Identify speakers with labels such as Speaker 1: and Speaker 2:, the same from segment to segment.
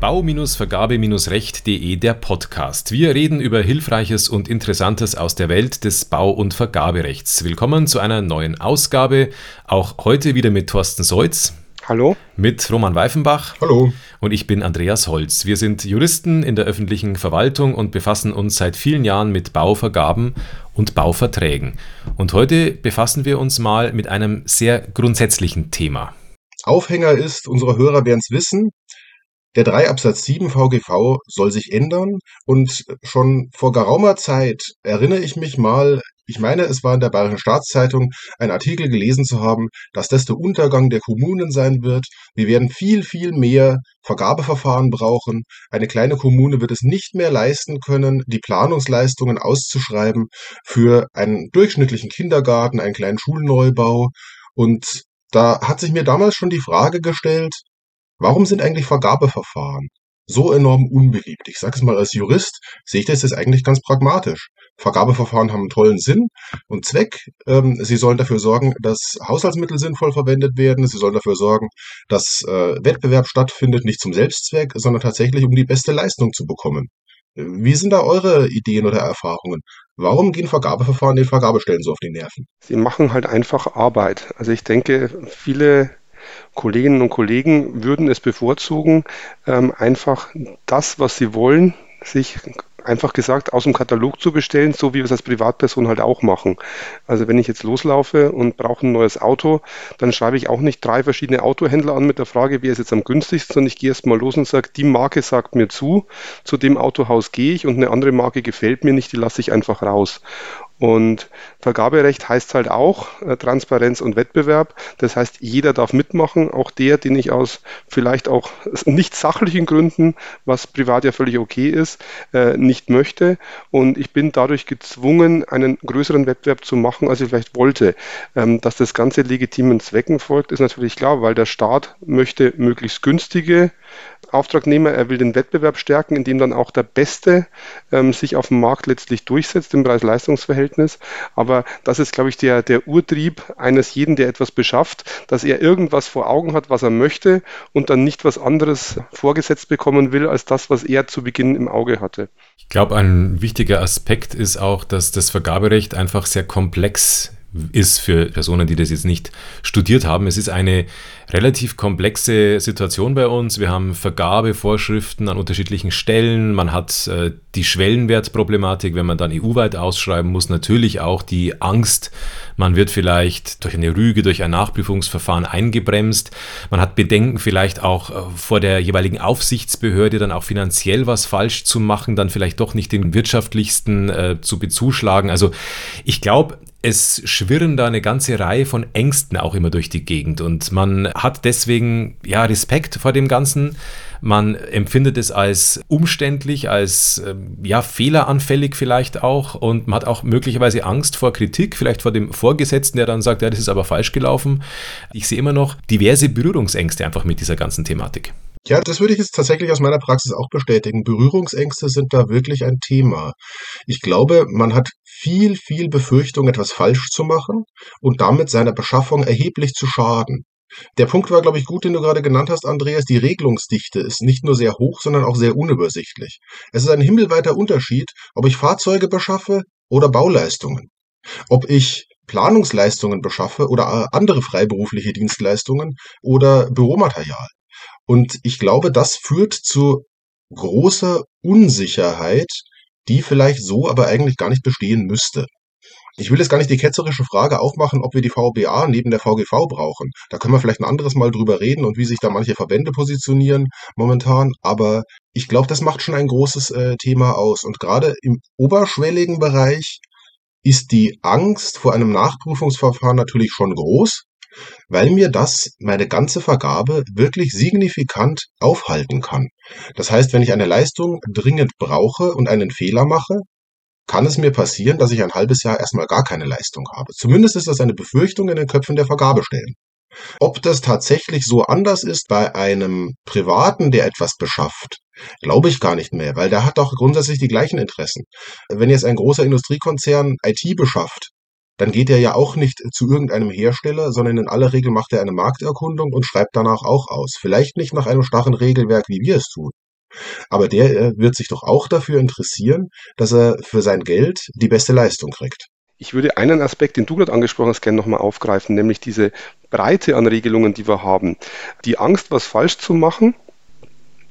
Speaker 1: Bau-Vergabe-Recht.de der Podcast. Wir reden über Hilfreiches und Interessantes aus der Welt des Bau- und Vergaberechts. Willkommen zu einer neuen Ausgabe. Auch heute wieder mit Thorsten Seutz.
Speaker 2: Hallo.
Speaker 1: Mit Roman Weifenbach.
Speaker 3: Hallo.
Speaker 1: Und ich bin Andreas Holz. Wir sind Juristen in der öffentlichen Verwaltung und befassen uns seit vielen Jahren mit Bauvergaben und Bauverträgen. Und heute befassen wir uns mal mit einem sehr grundsätzlichen Thema.
Speaker 3: Aufhänger ist, unsere Hörer werden es wissen, der 3 Absatz 7 VGV soll sich ändern und schon vor geraumer Zeit erinnere ich mich mal, ich meine, es war in der Bayerischen Staatszeitung ein Artikel gelesen zu haben, dass das der Untergang der Kommunen sein wird. Wir werden viel, viel mehr Vergabeverfahren brauchen. Eine kleine Kommune wird es nicht mehr leisten können, die Planungsleistungen auszuschreiben für einen durchschnittlichen Kindergarten, einen kleinen Schulneubau. Und da hat sich mir damals schon die Frage gestellt, Warum sind eigentlich Vergabeverfahren so enorm unbeliebt? Ich sage es mal als Jurist, sehe ich das jetzt eigentlich ganz pragmatisch. Vergabeverfahren haben einen tollen Sinn und Zweck. Ähm, sie sollen dafür sorgen, dass Haushaltsmittel sinnvoll verwendet werden. Sie sollen dafür sorgen, dass äh, Wettbewerb stattfindet, nicht zum Selbstzweck, sondern tatsächlich, um die beste Leistung zu bekommen. Wie sind da eure Ideen oder Erfahrungen? Warum gehen Vergabeverfahren den Vergabestellen so auf die Nerven?
Speaker 2: Sie machen halt einfach Arbeit. Also ich denke, viele Kolleginnen und Kollegen würden es bevorzugen, ähm, einfach das, was sie wollen, sich einfach gesagt aus dem Katalog zu bestellen, so wie wir es als Privatperson halt auch machen. Also wenn ich jetzt loslaufe und brauche ein neues Auto, dann schreibe ich auch nicht drei verschiedene Autohändler an mit der Frage, wer ist jetzt am günstigsten, sondern ich gehe erst mal los und sage, die Marke sagt mir zu, zu dem Autohaus gehe ich und eine andere Marke gefällt mir nicht, die lasse ich einfach raus. Und Vergaberecht heißt halt auch äh, Transparenz und Wettbewerb. Das heißt, jeder darf mitmachen, auch der, den ich aus vielleicht auch nicht sachlichen Gründen, was privat ja völlig okay ist, äh, nicht möchte. Und ich bin dadurch gezwungen, einen größeren Wettbewerb zu machen, als ich vielleicht wollte. Ähm, dass das Ganze legitimen Zwecken folgt, ist natürlich klar, weil der Staat möchte möglichst günstige Auftragnehmer, er will den Wettbewerb stärken, indem dann auch der Beste ähm, sich auf dem Markt letztlich durchsetzt im Preis-Leistungs-Verhältnis. Aber das ist, glaube ich, der, der Urtrieb eines jeden, der etwas beschafft, dass er irgendwas vor Augen hat, was er möchte und dann nicht was anderes vorgesetzt bekommen will, als das, was er zu Beginn im Auge hatte.
Speaker 1: Ich glaube, ein wichtiger Aspekt ist auch, dass das Vergaberecht einfach sehr komplex ist für Personen, die das jetzt nicht studiert haben. Es ist eine relativ komplexe Situation bei uns. Wir haben Vergabevorschriften an unterschiedlichen Stellen. Man hat äh, die Schwellenwertproblematik, wenn man dann EU-weit ausschreiben muss. Natürlich auch die Angst, man wird vielleicht durch eine Rüge, durch ein Nachprüfungsverfahren eingebremst. Man hat Bedenken vielleicht auch äh, vor der jeweiligen Aufsichtsbehörde dann auch finanziell was falsch zu machen, dann vielleicht doch nicht den wirtschaftlichsten äh, zu bezuschlagen. Also ich glaube, es schwirren da eine ganze Reihe von Ängsten auch immer durch die Gegend und man hat deswegen ja Respekt vor dem Ganzen. Man empfindet es als umständlich, als ähm, ja fehleranfällig vielleicht auch und man hat auch möglicherweise Angst vor Kritik, vielleicht vor dem Vorgesetzten, der dann sagt, ja, das ist aber falsch gelaufen. Ich sehe immer noch diverse Berührungsängste einfach mit dieser ganzen Thematik.
Speaker 3: Ja, das würde ich jetzt tatsächlich aus meiner Praxis auch bestätigen. Berührungsängste sind da wirklich ein Thema. Ich glaube, man hat viel, viel Befürchtung, etwas falsch zu machen und damit seiner Beschaffung erheblich zu schaden. Der Punkt war, glaube ich, gut, den du gerade genannt hast, Andreas. Die Regelungsdichte ist nicht nur sehr hoch, sondern auch sehr unübersichtlich. Es ist ein himmelweiter Unterschied, ob ich Fahrzeuge beschaffe oder Bauleistungen. Ob ich Planungsleistungen beschaffe oder äh, andere freiberufliche Dienstleistungen oder Büromaterial. Und ich glaube, das führt zu großer Unsicherheit, die vielleicht so aber eigentlich gar nicht bestehen müsste. Ich will jetzt gar nicht die ketzerische Frage aufmachen, ob wir die VBA neben der VGV brauchen. Da können wir vielleicht ein anderes Mal drüber reden und wie sich da manche Verbände positionieren momentan. Aber ich glaube, das macht schon ein großes äh, Thema aus. Und gerade im oberschwelligen Bereich ist die Angst vor einem Nachprüfungsverfahren natürlich schon groß weil mir das meine ganze Vergabe wirklich signifikant aufhalten kann. Das heißt, wenn ich eine Leistung dringend brauche und einen Fehler mache, kann es mir passieren, dass ich ein halbes Jahr erstmal gar keine Leistung habe. Zumindest ist das eine Befürchtung in den Köpfen der Vergabestellen. Ob das tatsächlich so anders ist bei einem Privaten, der etwas beschafft, glaube ich gar nicht mehr, weil der hat doch grundsätzlich die gleichen Interessen. Wenn jetzt ein großer Industriekonzern IT beschafft, dann geht er ja auch nicht zu irgendeinem Hersteller, sondern in aller Regel macht er eine Markterkundung und schreibt danach auch aus. Vielleicht nicht nach einem starren Regelwerk, wie wir es tun. Aber der äh, wird sich doch auch dafür interessieren, dass er für sein Geld die beste Leistung kriegt.
Speaker 2: Ich würde einen Aspekt, den du gerade angesprochen hast, gerne nochmal aufgreifen, nämlich diese Breite an Regelungen, die wir haben. Die Angst, was falsch zu machen,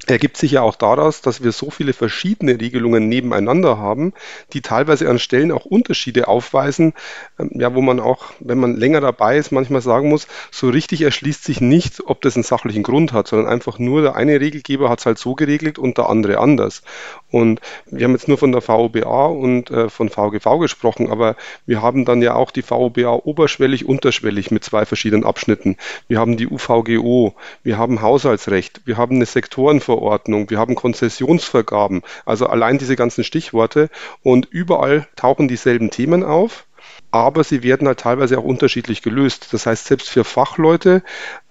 Speaker 2: ergibt sich ja auch daraus, dass wir so viele verschiedene Regelungen nebeneinander haben, die teilweise an Stellen auch Unterschiede aufweisen, ähm, ja, wo man auch, wenn man länger dabei ist, manchmal sagen muss, so richtig erschließt sich nicht, ob das einen sachlichen Grund hat, sondern einfach nur der eine Regelgeber hat es halt so geregelt und der andere anders. Und wir haben jetzt nur von der VOBA und äh, von VGV gesprochen, aber wir haben dann ja auch die VOBA oberschwellig, unterschwellig mit zwei verschiedenen Abschnitten. Wir haben die UVGO, wir haben Haushaltsrecht, wir haben eine Sektorenverordnung, Verordnung, wir haben Konzessionsvergaben, also allein diese ganzen Stichworte. Und überall tauchen dieselben Themen auf aber sie werden halt teilweise auch unterschiedlich gelöst. Das heißt, selbst für Fachleute,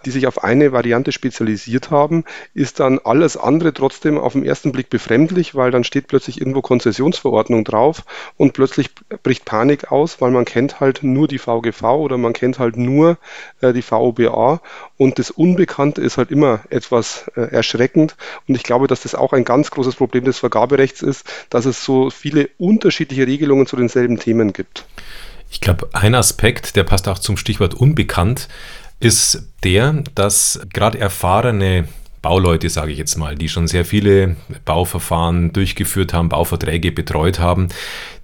Speaker 2: die sich auf eine Variante spezialisiert haben, ist dann alles andere trotzdem auf den ersten Blick befremdlich, weil dann steht plötzlich irgendwo Konzessionsverordnung drauf und plötzlich bricht Panik aus, weil man kennt halt nur die VGV oder man kennt halt nur äh, die VOBA und das Unbekannte ist halt immer etwas äh, erschreckend und ich glaube, dass das auch ein ganz großes Problem des Vergaberechts ist, dass es so viele unterschiedliche Regelungen zu denselben Themen gibt.
Speaker 1: Ich glaube, ein Aspekt, der passt auch zum Stichwort unbekannt, ist der, dass gerade erfahrene Bauleute, sage ich jetzt mal, die schon sehr viele Bauverfahren durchgeführt haben, Bauverträge betreut haben,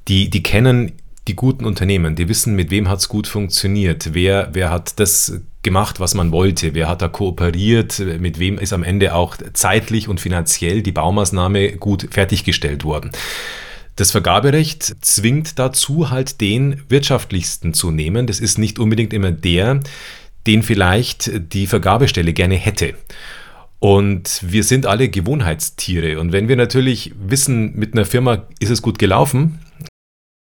Speaker 1: die, die kennen die guten Unternehmen, die wissen, mit wem hat es gut funktioniert, wer, wer hat das gemacht, was man wollte, wer hat da kooperiert, mit wem ist am Ende auch zeitlich und finanziell die Baumaßnahme gut fertiggestellt worden. Das Vergaberecht zwingt dazu, halt den wirtschaftlichsten zu nehmen. Das ist nicht unbedingt immer der, den vielleicht die Vergabestelle gerne hätte. Und wir sind alle Gewohnheitstiere. Und wenn wir natürlich wissen, mit einer Firma ist es gut gelaufen,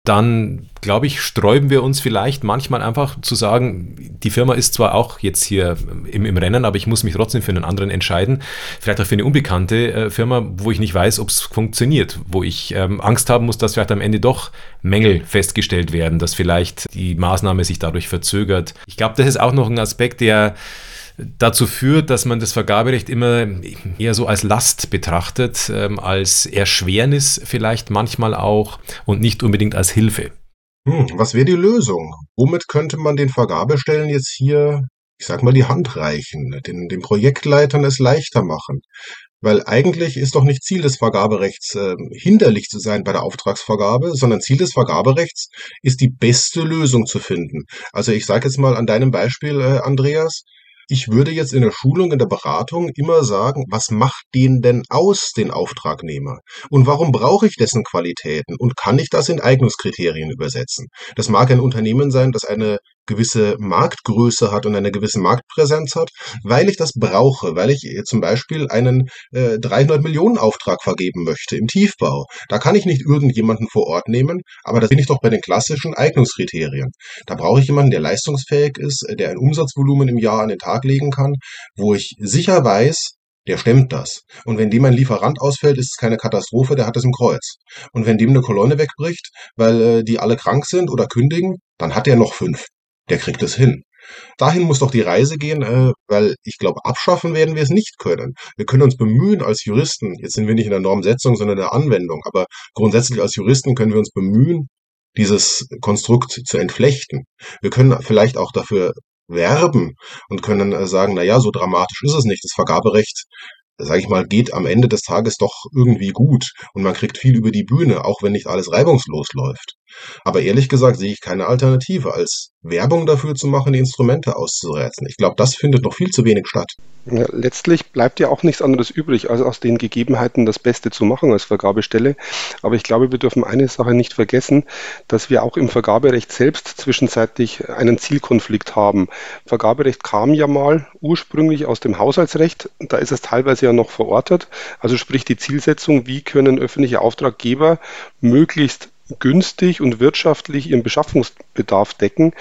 Speaker 1: dann glaube ich, sträuben wir uns vielleicht manchmal einfach zu sagen, die Firma ist zwar auch jetzt hier im, im Rennen, aber ich muss mich trotzdem für einen anderen entscheiden. Vielleicht auch für eine unbekannte äh, Firma, wo ich nicht weiß, ob es funktioniert, wo ich ähm, Angst haben muss, dass vielleicht am Ende doch Mängel festgestellt werden, dass vielleicht die Maßnahme sich dadurch verzögert. Ich glaube, das ist auch noch ein Aspekt, der dazu führt, dass man das Vergaberecht immer eher so als Last betrachtet, ähm, als Erschwernis vielleicht manchmal auch und nicht unbedingt als Hilfe.
Speaker 3: Hm, was wäre die Lösung? Womit könnte man den Vergabestellen jetzt hier, ich sag mal, die Hand reichen, den, den Projektleitern es leichter machen? Weil eigentlich ist doch nicht Ziel des Vergaberechts, äh, hinderlich zu sein bei der Auftragsvergabe, sondern Ziel des Vergaberechts ist die beste Lösung zu finden. Also ich sage jetzt mal an deinem Beispiel, äh, Andreas, ich würde jetzt in der Schulung, in der Beratung immer sagen, was macht den denn aus, den Auftragnehmer? Und warum brauche ich dessen Qualitäten? Und kann ich das in Eignungskriterien übersetzen? Das mag ein Unternehmen sein, das eine gewisse Marktgröße hat und eine gewisse Marktpräsenz hat, weil ich das brauche, weil ich zum Beispiel einen äh, 300 Millionen Auftrag vergeben möchte im Tiefbau. Da kann ich nicht irgendjemanden vor Ort nehmen, aber da bin ich doch bei den klassischen Eignungskriterien. Da brauche ich jemanden, der leistungsfähig ist, der ein Umsatzvolumen im Jahr an den Tag legen kann, wo ich sicher weiß, der stemmt das. Und wenn dem ein Lieferant ausfällt, ist es keine Katastrophe, der hat es im Kreuz. Und wenn dem eine Kolonne wegbricht, weil äh, die alle krank sind oder kündigen, dann hat er noch fünf der kriegt es hin. Dahin muss doch die Reise gehen, äh, weil ich glaube, abschaffen werden wir es nicht können. Wir können uns bemühen als Juristen, jetzt sind wir nicht in der Normsetzung, sondern in der Anwendung, aber grundsätzlich als Juristen können wir uns bemühen, dieses Konstrukt zu entflechten. Wir können vielleicht auch dafür werben und können äh, sagen, na ja, so dramatisch ist es nicht. Das Vergaberecht sage ich mal, geht am Ende des Tages doch irgendwie gut und man kriegt viel über die Bühne, auch wenn nicht alles reibungslos läuft. Aber ehrlich gesagt sehe ich keine Alternative, als Werbung dafür zu machen, die Instrumente auszureizen. Ich glaube, das findet noch viel zu wenig statt.
Speaker 2: Ja, letztlich bleibt ja auch nichts anderes übrig, als aus den Gegebenheiten das Beste zu machen als Vergabestelle. Aber ich glaube, wir dürfen eine Sache nicht vergessen, dass wir auch im Vergaberecht selbst zwischenzeitlich einen Zielkonflikt haben. Vergaberecht kam ja mal ursprünglich aus dem Haushaltsrecht. Da ist es teilweise ja noch verortet. Also sprich die Zielsetzung, wie können öffentliche Auftraggeber möglichst günstig und wirtschaftlich ihren Beschaffungsbedarf decken.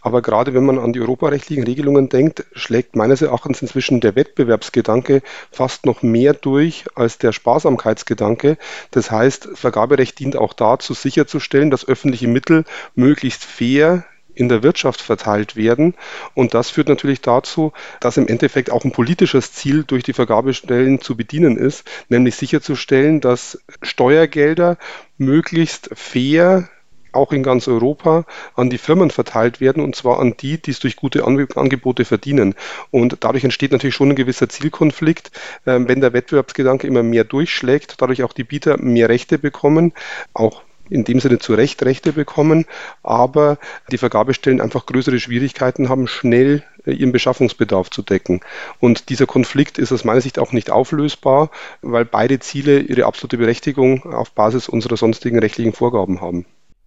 Speaker 2: Aber gerade wenn man an die europarechtlichen Regelungen denkt, schlägt meines Erachtens inzwischen der Wettbewerbsgedanke fast noch mehr durch als der Sparsamkeitsgedanke. Das heißt, Vergaberecht dient auch dazu, sicherzustellen, dass öffentliche Mittel möglichst fair in der Wirtschaft verteilt werden. Und das führt natürlich dazu, dass im Endeffekt auch ein politisches Ziel durch die Vergabestellen zu bedienen ist, nämlich sicherzustellen, dass Steuergelder möglichst fair auch in ganz Europa an die Firmen verteilt werden und zwar an die, die es durch gute Angebote verdienen. Und dadurch entsteht natürlich schon ein gewisser Zielkonflikt, ähm, wenn der Wettbewerbsgedanke immer mehr durchschlägt, dadurch auch die Bieter mehr Rechte bekommen, auch in dem Sinne zu Recht Rechte bekommen, aber die Vergabestellen einfach größere Schwierigkeiten haben, schnell ihren Beschaffungsbedarf zu decken. Und dieser Konflikt ist aus meiner Sicht auch nicht auflösbar, weil beide Ziele ihre absolute Berechtigung auf Basis unserer sonstigen rechtlichen Vorgaben haben.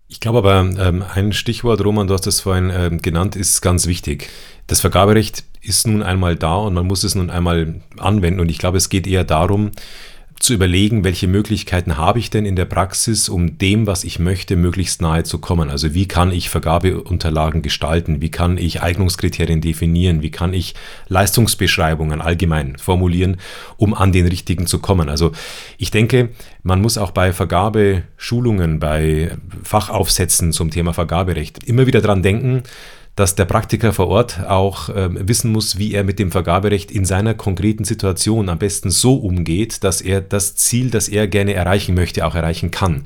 Speaker 1: Ich glaube aber, ähm, ein Stichwort, Roman, du hast das vorhin ähm, genannt, ist ganz wichtig. Das Vergaberecht ist nun einmal da und man muss es nun einmal anwenden. Und ich glaube, es geht eher darum, zu überlegen, welche Möglichkeiten habe ich denn in der Praxis, um dem, was ich möchte, möglichst nahe zu kommen. Also wie kann ich Vergabeunterlagen gestalten, wie kann ich Eignungskriterien definieren, wie kann ich Leistungsbeschreibungen allgemein formulieren, um an den richtigen zu kommen. Also ich denke, man muss auch bei Vergabeschulungen, bei Fachaufsätzen zum Thema Vergaberecht immer wieder dran denken, dass der Praktiker vor Ort auch äh, wissen muss, wie er mit dem Vergaberecht in seiner konkreten Situation am besten so umgeht, dass er das Ziel, das er gerne erreichen möchte, auch erreichen kann.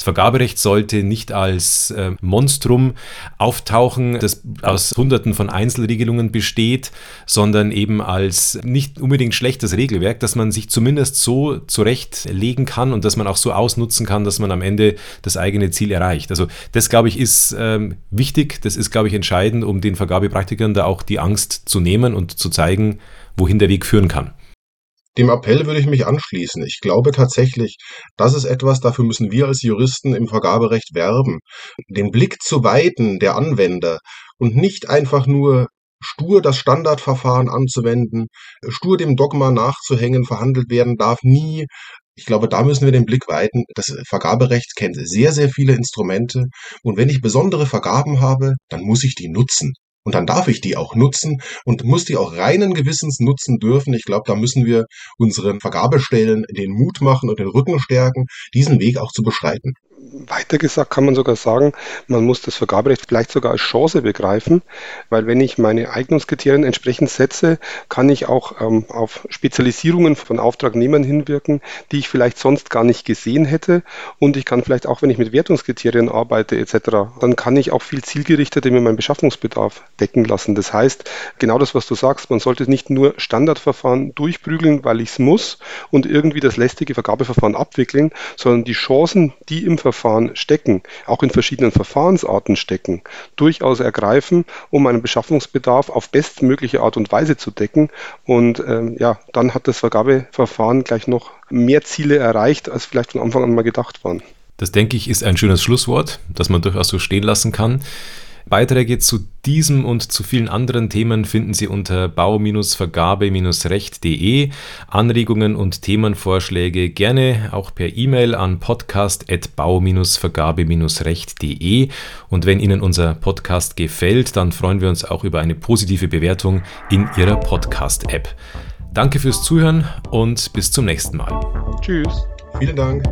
Speaker 1: Das Vergaberecht sollte nicht als äh, Monstrum auftauchen, das aus Hunderten von Einzelregelungen besteht, sondern eben als nicht unbedingt schlechtes Regelwerk, dass man sich zumindest so zurechtlegen kann und dass man auch so ausnutzen kann, dass man am Ende das eigene Ziel erreicht. Also das, glaube ich, ist ähm, wichtig, das ist, glaube ich, entscheidend, um den Vergabepraktikern da auch die Angst zu nehmen und zu zeigen, wohin der Weg führen kann.
Speaker 3: Dem Appell würde ich mich anschließen. Ich glaube tatsächlich, das ist etwas, dafür müssen wir als Juristen im Vergaberecht werben. Den Blick zu weiten der Anwender und nicht einfach nur stur das Standardverfahren anzuwenden, stur dem Dogma nachzuhängen, verhandelt werden darf nie. Ich glaube, da müssen wir den Blick weiten. Das Vergaberecht kennt sehr, sehr viele Instrumente. Und wenn ich besondere Vergaben habe, dann muss ich die nutzen. Und dann darf ich die auch nutzen und muss die auch reinen Gewissens nutzen dürfen. Ich glaube, da müssen wir unseren Vergabestellen den Mut machen und den Rücken stärken, diesen Weg auch zu beschreiten
Speaker 2: weiter gesagt kann man sogar sagen, man muss das Vergaberecht vielleicht sogar als Chance begreifen, weil wenn ich meine Eignungskriterien entsprechend setze, kann ich auch ähm, auf Spezialisierungen von Auftragnehmern hinwirken, die ich vielleicht sonst gar nicht gesehen hätte. Und ich kann vielleicht auch, wenn ich mit Wertungskriterien arbeite etc., dann kann ich auch viel zielgerichteter mir meinen Beschaffungsbedarf decken lassen. Das heißt, genau das, was du sagst, man sollte nicht nur Standardverfahren durchprügeln, weil ich es muss und irgendwie das lästige Vergabeverfahren abwickeln, sondern die Chancen, die im Verfahren Verfahren stecken, auch in verschiedenen Verfahrensarten stecken, durchaus ergreifen, um einen Beschaffungsbedarf auf bestmögliche Art und Weise zu decken. Und ähm, ja, dann hat das Vergabeverfahren gleich noch mehr Ziele erreicht, als vielleicht von Anfang an mal gedacht waren.
Speaker 1: Das denke ich ist ein schönes Schlusswort, das man durchaus so stehen lassen kann. Beiträge zu diesem und zu vielen anderen Themen finden Sie unter bau-vergabe-recht.de. Anregungen und Themenvorschläge gerne auch per E-Mail an podcast.bau-vergabe-recht.de. Und wenn Ihnen unser Podcast gefällt, dann freuen wir uns auch über eine positive Bewertung in Ihrer Podcast-App. Danke fürs Zuhören und bis zum nächsten Mal.
Speaker 3: Tschüss. Vielen Dank.